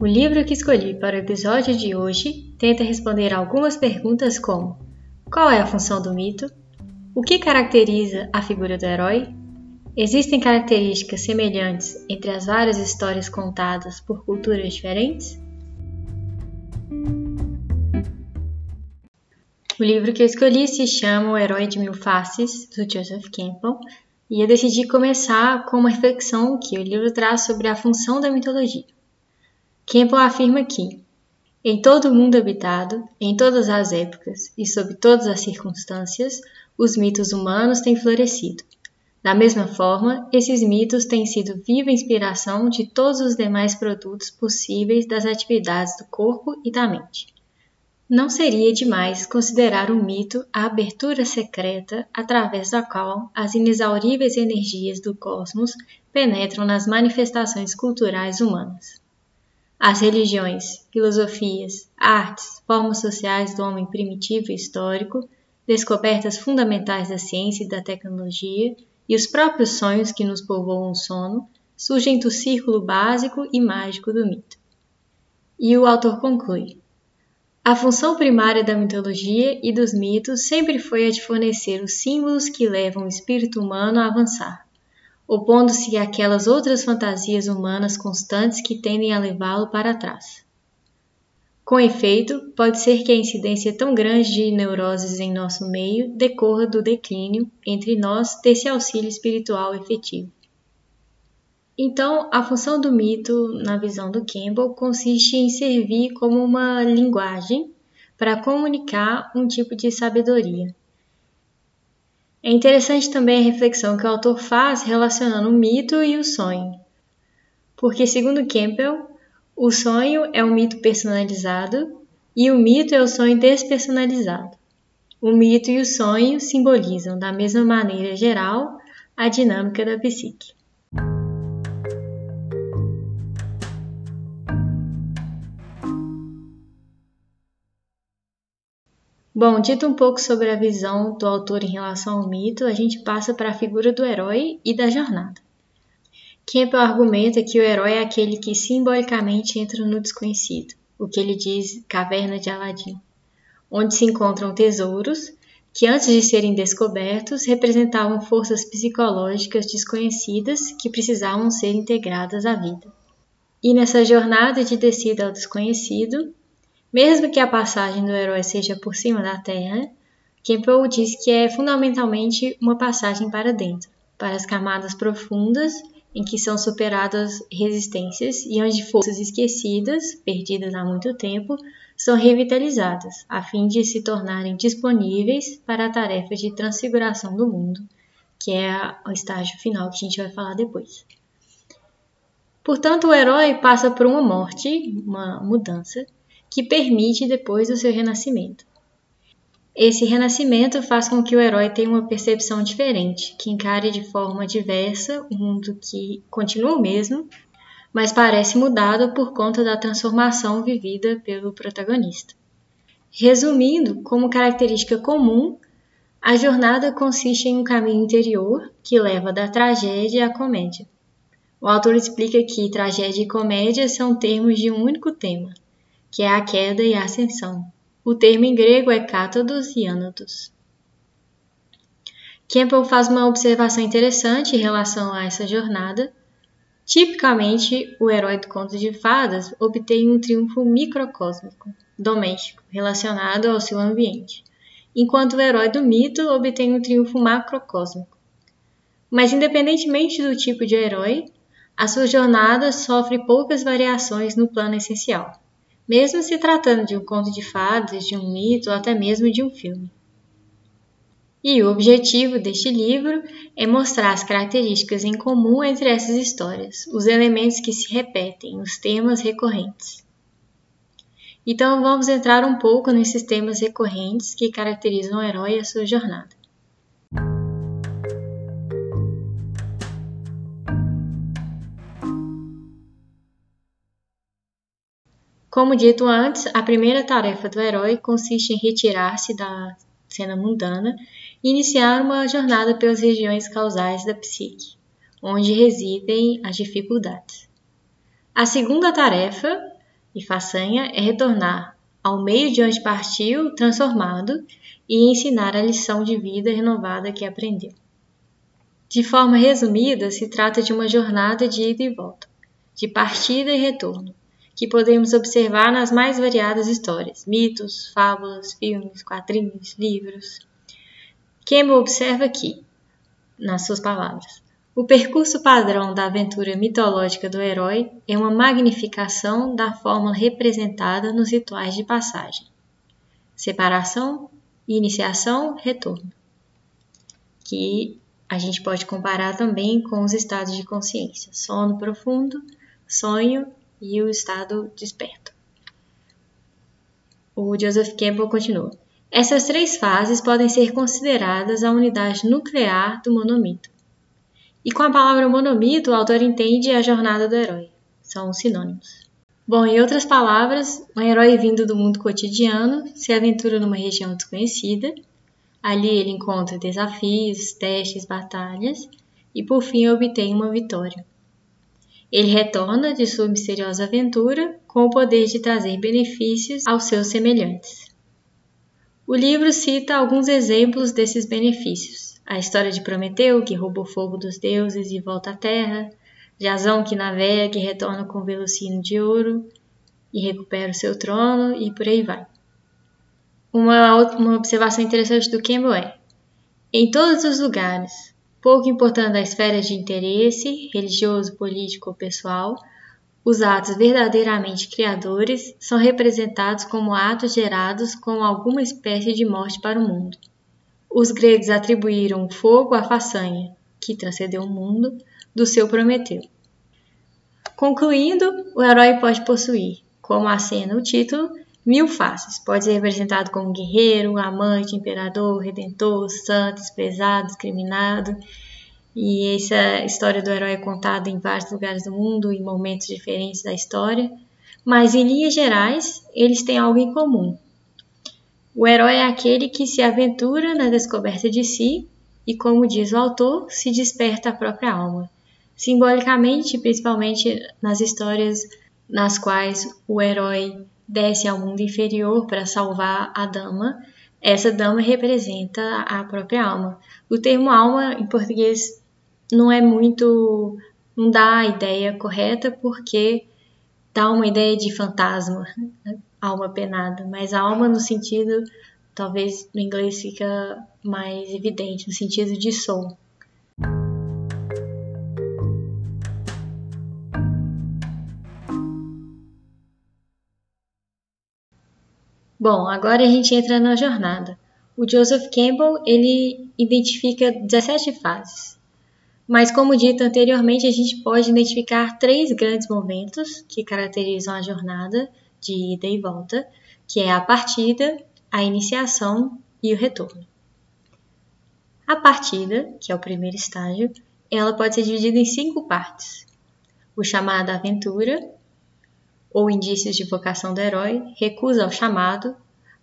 O livro que escolhi para o episódio de hoje tenta responder algumas perguntas como: qual é a função do mito? O que caracteriza a figura do herói? Existem características semelhantes entre as várias histórias contadas por culturas diferentes? O livro que eu escolhi se chama O Herói de Mil Faces, do Joseph Campbell, e eu decidi começar com uma reflexão que o livro traz sobre a função da mitologia. Campbell afirma que, em todo o mundo habitado, em todas as épocas e sob todas as circunstâncias, os mitos humanos têm florescido. Da mesma forma, esses mitos têm sido viva inspiração de todos os demais produtos possíveis das atividades do corpo e da mente. Não seria demais considerar um mito a abertura secreta através da qual as inexauríveis energias do cosmos penetram nas manifestações culturais humanas. As religiões, filosofias, artes, formas sociais do homem primitivo e histórico, descobertas fundamentais da ciência e da tecnologia e os próprios sonhos que nos povoam o sono surgem do círculo básico e mágico do mito. E o autor conclui: A função primária da mitologia e dos mitos sempre foi a de fornecer os símbolos que levam o espírito humano a avançar opondo-se àquelas outras fantasias humanas constantes que tendem a levá-lo para trás. Com efeito, pode ser que a incidência tão grande de neuroses em nosso meio decorra do declínio entre nós desse auxílio espiritual efetivo. Então, a função do mito, na visão do Campbell, consiste em servir como uma linguagem para comunicar um tipo de sabedoria, é interessante também a reflexão que o autor faz relacionando o mito e o sonho. Porque, segundo Campbell, o sonho é um mito personalizado e o mito é o sonho despersonalizado. O mito e o sonho simbolizam, da mesma maneira geral, a dinâmica da psique. Bom, dito um pouco sobre a visão do autor em relação ao mito, a gente passa para a figura do herói e da jornada. Campbell argumenta que o herói é aquele que simbolicamente entra no desconhecido, o que ele diz caverna de Aladim, onde se encontram tesouros que antes de serem descobertos representavam forças psicológicas desconhecidas que precisavam ser integradas à vida. E nessa jornada de descida ao desconhecido, mesmo que a passagem do herói seja por cima da Terra, Campbell diz que é fundamentalmente uma passagem para dentro, para as camadas profundas em que são superadas resistências e onde forças esquecidas, perdidas há muito tempo, são revitalizadas, a fim de se tornarem disponíveis para a tarefa de transfiguração do mundo, que é o estágio final que a gente vai falar depois. Portanto, o herói passa por uma morte, uma mudança, que permite depois o seu renascimento. Esse renascimento faz com que o herói tenha uma percepção diferente, que encare de forma diversa o mundo que continua o mesmo, mas parece mudado por conta da transformação vivida pelo protagonista. Resumindo, como característica comum, a jornada consiste em um caminho interior que leva da tragédia à comédia. O autor explica que tragédia e comédia são termos de um único tema, que é a queda e a ascensão. O termo em grego é cátodos e ânodos. Campbell faz uma observação interessante em relação a essa jornada. Tipicamente, o herói do conto de fadas obtém um triunfo microcósmico, doméstico, relacionado ao seu ambiente, enquanto o herói do mito obtém um triunfo macrocósmico. Mas, independentemente do tipo de herói, a sua jornada sofre poucas variações no plano essencial mesmo se tratando de um conto de fadas, de um mito ou até mesmo de um filme. E o objetivo deste livro é mostrar as características em comum entre essas histórias, os elementos que se repetem, os temas recorrentes. Então vamos entrar um pouco nesses temas recorrentes que caracterizam o herói e a sua jornada. Como dito antes, a primeira tarefa do herói consiste em retirar-se da cena mundana e iniciar uma jornada pelas regiões causais da psique, onde residem as dificuldades. A segunda tarefa e façanha é retornar ao meio de onde partiu, transformado, e ensinar a lição de vida renovada que aprendeu. De forma resumida, se trata de uma jornada de ida e volta, de partida e retorno, que podemos observar nas mais variadas histórias, mitos, fábulas, filmes, quadrinhos, livros. Campbell observa aqui, nas suas palavras, o percurso padrão da aventura mitológica do herói é uma magnificação da fórmula representada nos rituais de passagem: separação, iniciação, retorno. Que a gente pode comparar também com os estados de consciência: sono profundo, sonho e o estado desperto. O Joseph Campbell continua. Essas três fases podem ser consideradas a unidade nuclear do monomito. E com a palavra monomito, o autor entende a jornada do herói. São sinônimos. Bom, em outras palavras, um herói vindo do mundo cotidiano se aventura numa região desconhecida. Ali ele encontra desafios, testes, batalhas e por fim obtém uma vitória. Ele retorna de sua misteriosa aventura com o poder de trazer benefícios aos seus semelhantes. O livro cita alguns exemplos desses benefícios a história de Prometeu, que rouba o fogo dos deuses e volta à terra, Jazão, que navega e retorna com o velocino de ouro e recupera o seu trono, e por aí vai. Uma, uma observação interessante do Campbell é: em todos os lugares, pouco importando a esfera de interesse, religioso, político ou pessoal, os atos verdadeiramente criadores são representados como atos gerados com alguma espécie de morte para o mundo. Os gregos atribuíram fogo à façanha, que transcendeu o mundo, do seu Prometeu. Concluindo, o herói pode possuir, como acena o título, mil faces. Pode ser representado como guerreiro, amante, imperador, redentor, santo, desprezado, discriminado. E essa história do herói é contada em vários lugares do mundo, em momentos diferentes da história. Mas, em linhas gerais, eles têm algo em comum. O herói é aquele que se aventura na descoberta de si e, como diz o autor, se desperta a própria alma. Simbolicamente, principalmente nas histórias nas quais o herói desce ao mundo inferior para salvar a dama, essa dama representa a própria alma. O termo alma em português não é muito. não dá a ideia correta porque dá uma ideia de fantasma alma penada, mas alma no sentido, talvez no inglês fica mais evidente, no sentido de soul. Bom, agora a gente entra na jornada. O Joseph Campbell ele identifica 17 fases. Mas, como dito anteriormente, a gente pode identificar três grandes momentos que caracterizam a jornada de ida e volta, que é a partida, a iniciação e o retorno. A partida, que é o primeiro estágio, ela pode ser dividida em cinco partes: o chamado aventura, ou indícios de vocação do herói, recusa ao chamado,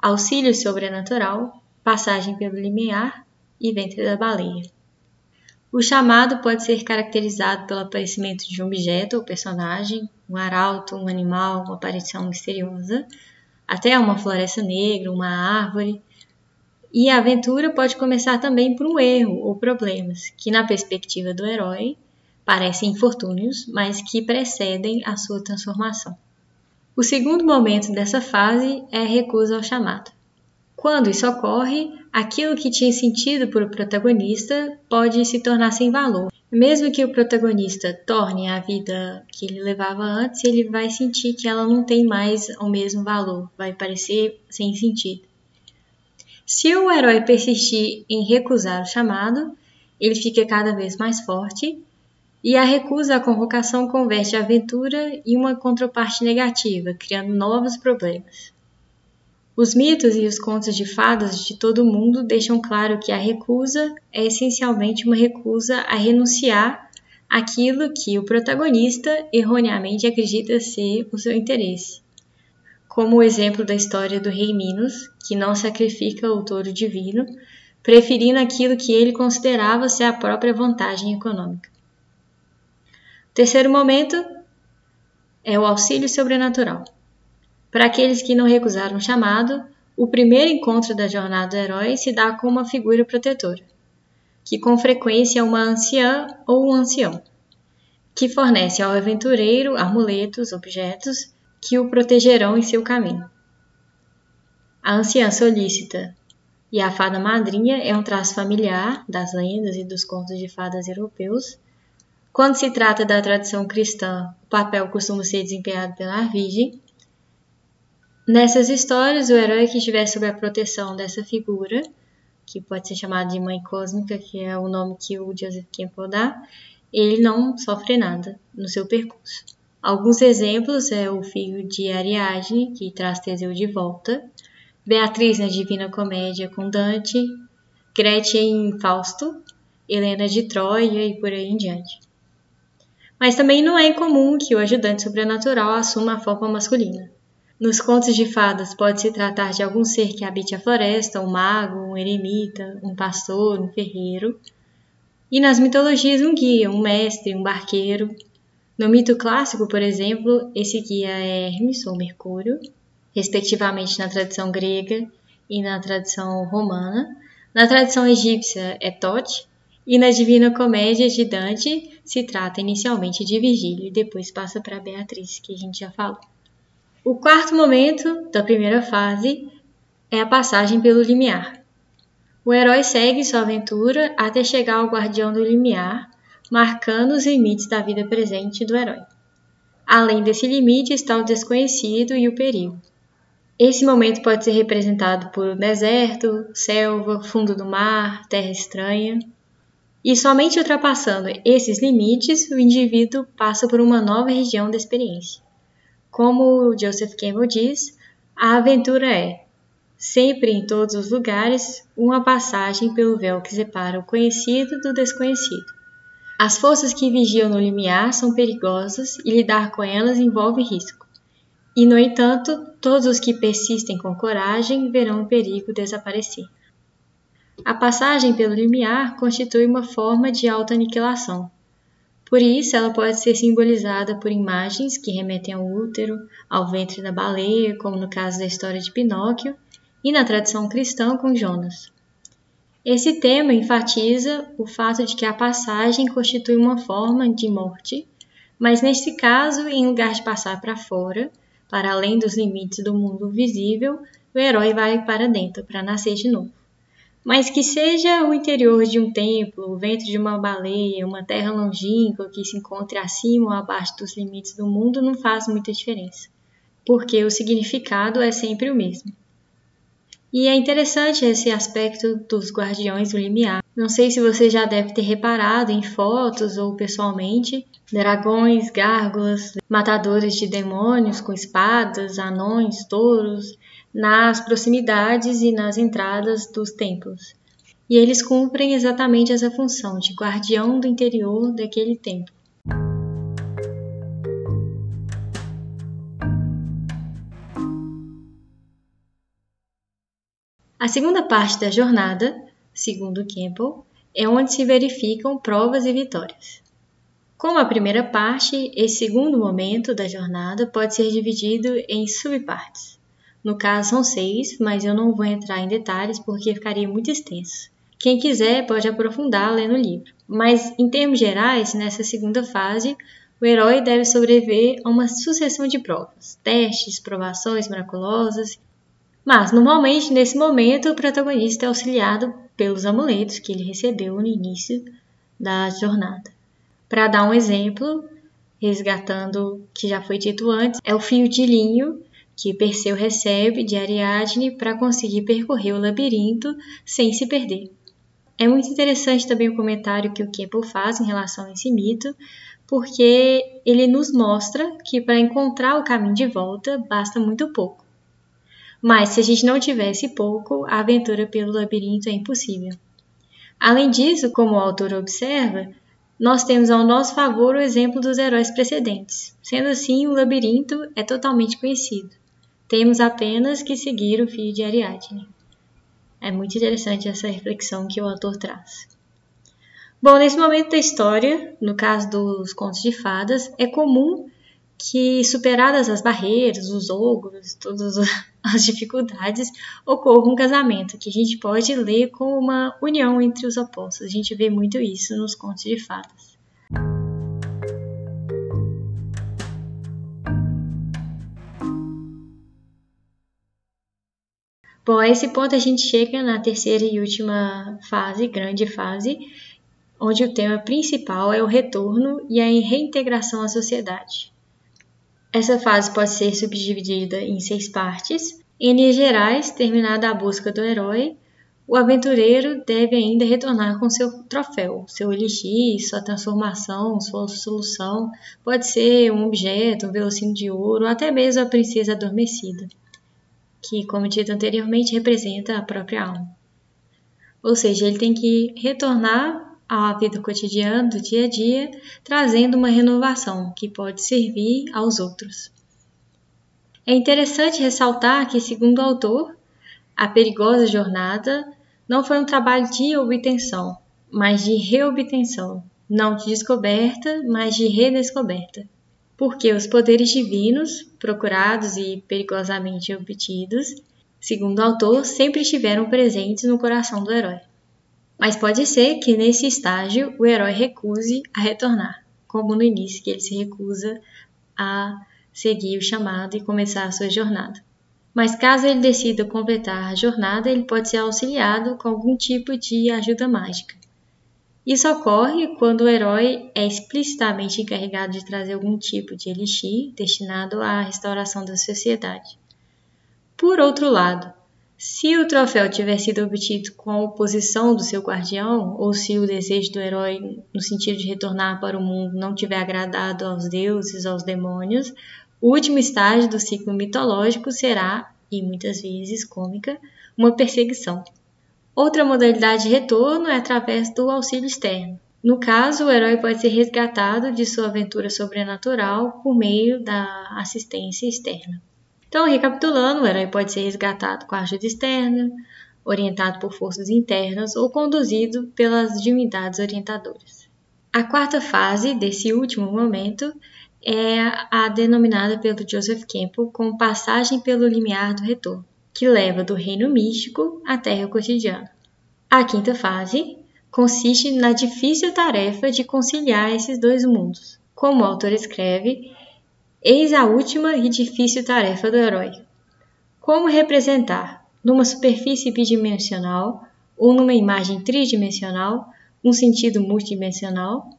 auxílio sobrenatural, passagem pelo limiar e ventre da baleia. O chamado pode ser caracterizado pelo aparecimento de um objeto ou personagem, um arauto, um animal, uma aparição misteriosa, até uma floresta negra, uma árvore. E a aventura pode começar também por um erro ou problemas, que na perspectiva do herói parecem infortúnios, mas que precedem a sua transformação. O segundo momento dessa fase é a recusa ao chamado. Quando isso ocorre, aquilo que tinha sentido para o protagonista pode se tornar sem valor. Mesmo que o protagonista torne a vida que ele levava antes, ele vai sentir que ela não tem mais o mesmo valor, vai parecer sem sentido. Se o herói persistir em recusar o chamado, ele fica cada vez mais forte e a recusa à convocação converte a aventura em uma contraparte negativa, criando novos problemas. Os mitos e os contos de fadas de todo o mundo deixam claro que a recusa é essencialmente uma recusa a renunciar àquilo que o protagonista erroneamente acredita ser o seu interesse. Como o exemplo da história do rei Minos, que não sacrifica o touro divino, preferindo aquilo que ele considerava ser a própria vantagem econômica. Terceiro momento é o auxílio sobrenatural. Para aqueles que não recusaram o chamado, o primeiro encontro da jornada do herói se dá com uma figura protetora, que com frequência é uma anciã ou um ancião, que fornece ao aventureiro amuletos, objetos que o protegerão em seu caminho. A anciã solícita e a fada madrinha é um traço familiar das lendas e dos contos de fadas europeus. Quando se trata da tradição cristã, o papel costuma ser desempenhado pela Virgem. Nessas histórias, o herói que estiver sob a proteção dessa figura, que pode ser chamado de Mãe Cósmica, que é o nome que o Joseph Campbell dá, ele não sofre nada no seu percurso. Alguns exemplos é o filho de Ariadne, que traz Teseu de volta, Beatriz na Divina Comédia com Dante, Gretchen em Fausto, Helena de Troia e por aí em diante. Mas também não é incomum que o ajudante sobrenatural assuma a forma masculina. Nos contos de fadas pode-se tratar de algum ser que habite a floresta, um mago, um eremita, um pastor, um ferreiro. E nas mitologias, um guia, um mestre, um barqueiro. No mito clássico, por exemplo, esse guia é Hermes ou Mercúrio, respectivamente na tradição grega e na tradição romana. Na tradição egípcia é Tote, e na Divina Comédia de Dante se trata inicialmente de Virgílio e depois passa para Beatriz, que a gente já falou. O quarto momento da primeira fase é a passagem pelo limiar. O herói segue sua aventura até chegar ao guardião do limiar, marcando os limites da vida presente do herói. Além desse limite está o desconhecido e o perigo. Esse momento pode ser representado por deserto, selva, fundo do mar, terra estranha. E somente ultrapassando esses limites, o indivíduo passa por uma nova região da experiência. Como Joseph Campbell diz, a aventura é, sempre em todos os lugares, uma passagem pelo véu que separa o conhecido do desconhecido. As forças que vigiam no limiar são perigosas e lidar com elas envolve risco. E, no entanto, todos os que persistem com coragem verão o perigo desaparecer. A passagem pelo limiar constitui uma forma de autoaniquilação. Por isso, ela pode ser simbolizada por imagens que remetem ao útero, ao ventre da baleia, como no caso da história de Pinóquio, e na tradição cristã com Jonas. Esse tema enfatiza o fato de que a passagem constitui uma forma de morte, mas nesse caso, em lugar de passar para fora, para além dos limites do mundo visível, o herói vai para dentro para nascer de novo. Mas que seja o interior de um templo, o ventre de uma baleia, uma terra longínqua que se encontre acima ou abaixo dos limites do mundo não faz muita diferença, porque o significado é sempre o mesmo. E é interessante esse aspecto dos guardiões do limiar. Não sei se você já deve ter reparado em fotos ou pessoalmente dragões, gárgulas, matadores de demônios com espadas, anões, touros, nas proximidades e nas entradas dos templos. E eles cumprem exatamente essa função de guardião do interior daquele templo. A segunda parte da jornada, segundo Campbell, é onde se verificam provas e vitórias. Como a primeira parte, esse segundo momento da jornada pode ser dividido em subpartes. No caso, são seis, mas eu não vou entrar em detalhes porque ficaria muito extenso. Quem quiser pode aprofundar lendo o livro. Mas, em termos gerais, nessa segunda fase, o herói deve sobreviver a uma sucessão de provas, testes, provações miraculosas mas, normalmente, nesse momento, o protagonista é auxiliado pelos amuletos que ele recebeu no início da jornada. Para dar um exemplo, resgatando o que já foi dito antes, é o fio de linho que Perseu recebe de Ariadne para conseguir percorrer o labirinto sem se perder. É muito interessante também o comentário que o Campbell faz em relação a esse mito, porque ele nos mostra que para encontrar o caminho de volta basta muito pouco. Mas se a gente não tivesse pouco, a aventura pelo labirinto é impossível. Além disso, como o autor observa, nós temos ao nosso favor o exemplo dos heróis precedentes. Sendo assim, o labirinto é totalmente conhecido. Temos apenas que seguir o fio de Ariadne. É muito interessante essa reflexão que o autor traz. Bom, nesse momento da história, no caso dos contos de fadas, é comum que, superadas as barreiras, os ogros, todas as dificuldades, ocorra um casamento, que a gente pode ler como uma união entre os opostos. A gente vê muito isso nos contos de fadas. Bom, a esse ponto a gente chega na terceira e última fase, grande fase, onde o tema principal é o retorno e a reintegração à sociedade. Essa fase pode ser subdividida em seis partes. Em linhas gerais, terminada a busca do herói, o aventureiro deve ainda retornar com seu troféu, seu elixir, sua transformação, sua solução. Pode ser um objeto, um velocino de ouro, ou até mesmo a princesa adormecida que, como dito anteriormente, representa a própria alma. Ou seja, ele tem que retornar à vida cotidiana, do dia a dia, trazendo uma renovação que pode servir aos outros. É interessante ressaltar que, segundo o autor, a perigosa jornada não foi um trabalho de obtenção, mas de reobtenção, não de descoberta, mas de redescoberta porque os poderes divinos, procurados e perigosamente obtidos, segundo o autor, sempre estiveram presentes no coração do herói. Mas pode ser que nesse estágio o herói recuse a retornar, como no início que ele se recusa a seguir o chamado e começar a sua jornada. Mas caso ele decida completar a jornada, ele pode ser auxiliado com algum tipo de ajuda mágica. Isso ocorre quando o herói é explicitamente encarregado de trazer algum tipo de elixir destinado à restauração da sociedade. Por outro lado, se o troféu tiver sido obtido com a oposição do seu guardião, ou se o desejo do herói no sentido de retornar para o mundo não tiver agradado aos deuses, aos demônios, o último estágio do ciclo mitológico será, e muitas vezes cômica, uma perseguição. Outra modalidade de retorno é através do auxílio externo. No caso, o herói pode ser resgatado de sua aventura sobrenatural por meio da assistência externa. Então, recapitulando, o herói pode ser resgatado com a ajuda externa, orientado por forças internas ou conduzido pelas divindades orientadoras. A quarta fase desse último momento é a denominada pelo Joseph Campbell como passagem pelo limiar do retorno que leva do reino místico à terra cotidiana. A quinta fase consiste na difícil tarefa de conciliar esses dois mundos. Como o autor escreve, eis a última e difícil tarefa do herói. Como representar, numa superfície bidimensional ou numa imagem tridimensional, um sentido multidimensional?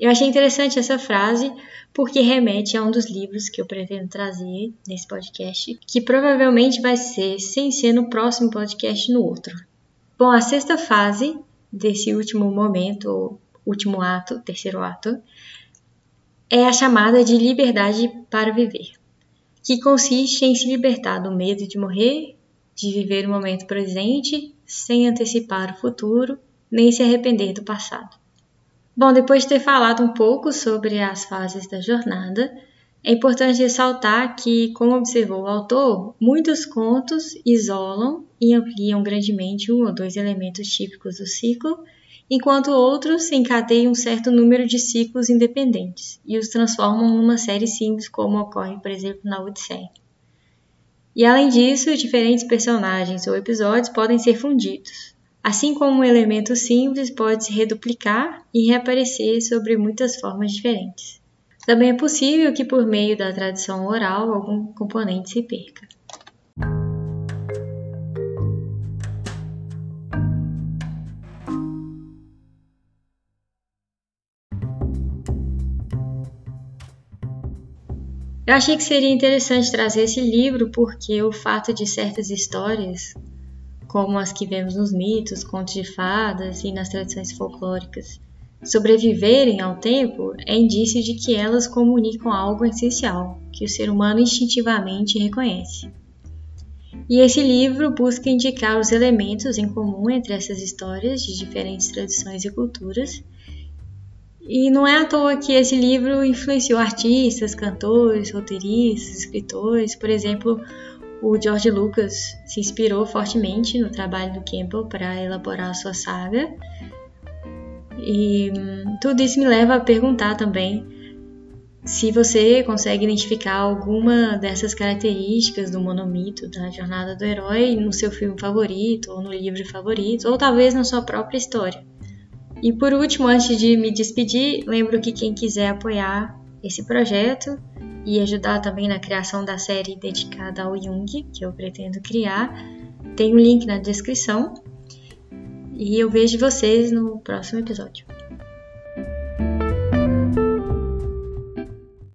Eu achei interessante essa frase porque remete a um dos livros que eu pretendo trazer nesse podcast, que provavelmente vai ser sem ser no próximo podcast no outro. Bom, a sexta fase desse último momento, último ato, terceiro ato, é a chamada de liberdade para viver, que consiste em se libertar do medo de morrer, de viver o momento presente sem antecipar o futuro, nem se arrepender do passado. Bom, depois de ter falado um pouco sobre as fases da jornada, é importante ressaltar que, como observou o autor, muitos contos isolam e ampliam grandemente um ou dois elementos típicos do ciclo, enquanto outros encadeiam um certo número de ciclos independentes e os transformam numa série simples, como ocorre, por exemplo, na Odisseia. E além disso, diferentes personagens ou episódios podem ser fundidos, Assim como um elemento simples pode se reduplicar e reaparecer sobre muitas formas diferentes. Também é possível que, por meio da tradição oral, algum componente se perca. Eu achei que seria interessante trazer esse livro porque o fato de certas histórias como as que vemos nos mitos, contos de fadas e nas tradições folclóricas, sobreviverem ao tempo é indício de que elas comunicam algo essencial que o ser humano instintivamente reconhece. E esse livro busca indicar os elementos em comum entre essas histórias de diferentes tradições e culturas. E não é à toa que esse livro influenciou artistas, cantores, roteiristas, escritores, por exemplo, o George Lucas se inspirou fortemente no trabalho do Campbell para elaborar a sua saga. E hum, tudo isso me leva a perguntar também se você consegue identificar alguma dessas características do monomito, da jornada do herói, no seu filme favorito, ou no livro favorito, ou talvez na sua própria história. E por último, antes de me despedir, lembro que quem quiser apoiar esse projeto e ajudar também na criação da série dedicada ao Jung, que eu pretendo criar, tem um link na descrição. E eu vejo vocês no próximo episódio.